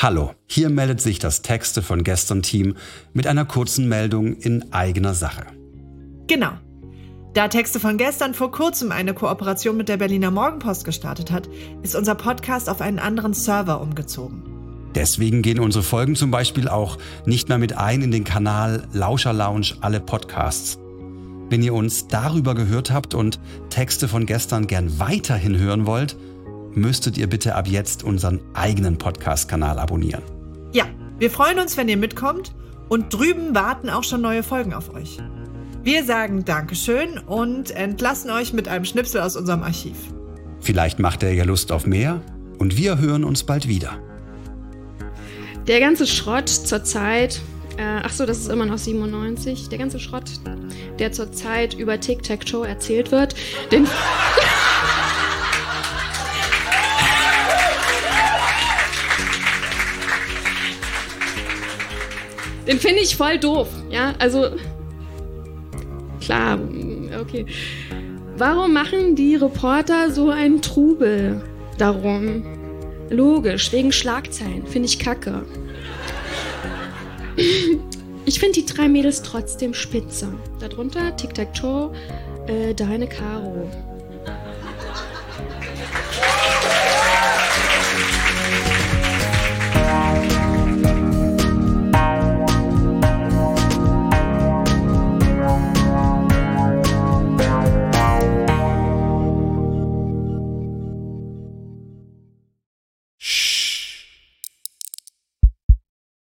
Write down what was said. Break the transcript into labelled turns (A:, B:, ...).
A: Hallo, hier meldet sich das Texte von gestern Team mit einer kurzen Meldung in eigener Sache.
B: Genau. Da Texte von gestern vor kurzem eine Kooperation mit der Berliner Morgenpost gestartet hat, ist unser Podcast auf einen anderen Server umgezogen.
A: Deswegen gehen unsere Folgen zum Beispiel auch nicht mehr mit ein in den Kanal Lauscher Lounge alle Podcasts. Wenn ihr uns darüber gehört habt und Texte von gestern gern weiterhin hören wollt, müsstet ihr bitte ab jetzt unseren eigenen Podcast-Kanal abonnieren.
B: Ja, wir freuen uns, wenn ihr mitkommt und drüben warten auch schon neue Folgen auf euch. Wir sagen Dankeschön und entlassen euch mit einem Schnipsel aus unserem Archiv.
A: Vielleicht macht er ja Lust auf mehr und wir hören uns bald wieder.
C: Der ganze Schrott zur Zeit, äh, ach so, das ist immer noch 97, der ganze Schrott, der zur Zeit über Tic-Tac-Toe erzählt wird, den... Den finde ich voll doof. Ja, also klar, okay. Warum machen die Reporter so einen Trubel darum? Logisch, wegen Schlagzeilen. Finde ich kacke. Ich finde die drei Mädels trotzdem spitze. Darunter Tic-Tac-Toe, äh, Deine Caro.